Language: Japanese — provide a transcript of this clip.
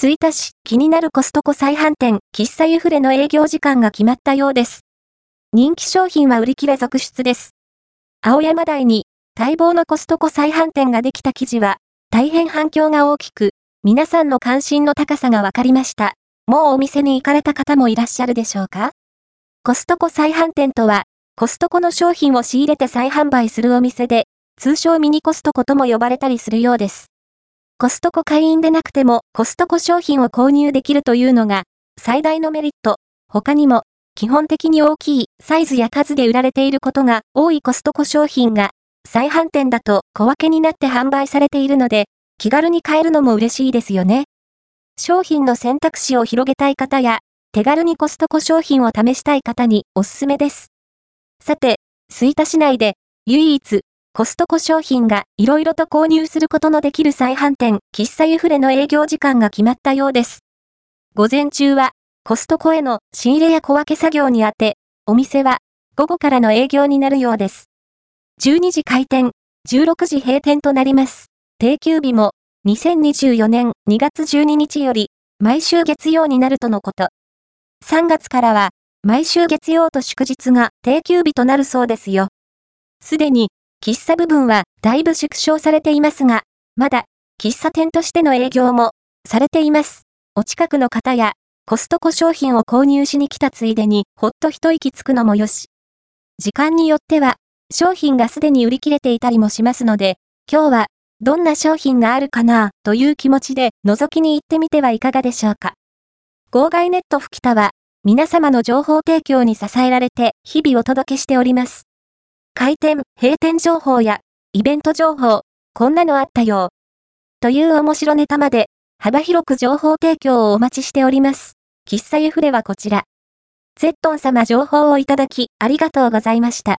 吹田市気になるコストコ再販店、喫茶ユフレの営業時間が決まったようです。人気商品は売り切れ続出です。青山台に待望のコストコ再販店ができた記事は、大変反響が大きく、皆さんの関心の高さが分かりました。もうお店に行かれた方もいらっしゃるでしょうか？コストコ再販店とは、コストコの商品を仕入れて再販売するお店で、通称ミニコストコとも呼ばれたりするようです。コストコ会員でなくてもコストコ商品を購入できるというのが最大のメリット。他にも基本的に大きいサイズや数で売られていることが多いコストコ商品が再販店だと小分けになって販売されているので気軽に買えるのも嬉しいですよね。商品の選択肢を広げたい方や手軽にコストコ商品を試したい方におすすめです。さて、吹田市内で唯一コストコ商品が色々と購入することのできる再販店、喫茶ユフレの営業時間が決まったようです。午前中は、コストコへの仕入れや小分け作業にあて、お店は午後からの営業になるようです。12時開店、16時閉店となります。定休日も2024年2月12日より毎週月曜になるとのこと。3月からは毎週月曜と祝日が定休日となるそうですよ。すでに喫茶部分はだいぶ縮小されていますが、まだ喫茶店としての営業もされています。お近くの方やコストコ商品を購入しに来たついでにほっと一息つくのもよし。時間によっては商品がすでに売り切れていたりもしますので、今日はどんな商品があるかなという気持ちで覗きに行ってみてはいかがでしょうか。号外ネット吹田は皆様の情報提供に支えられて日々お届けしております。開店、閉店情報や、イベント情報、こんなのあったよ。という面白ネタまで、幅広く情報提供をお待ちしております。喫茶ユフレはこちら。ゼットン様情報をいただき、ありがとうございました。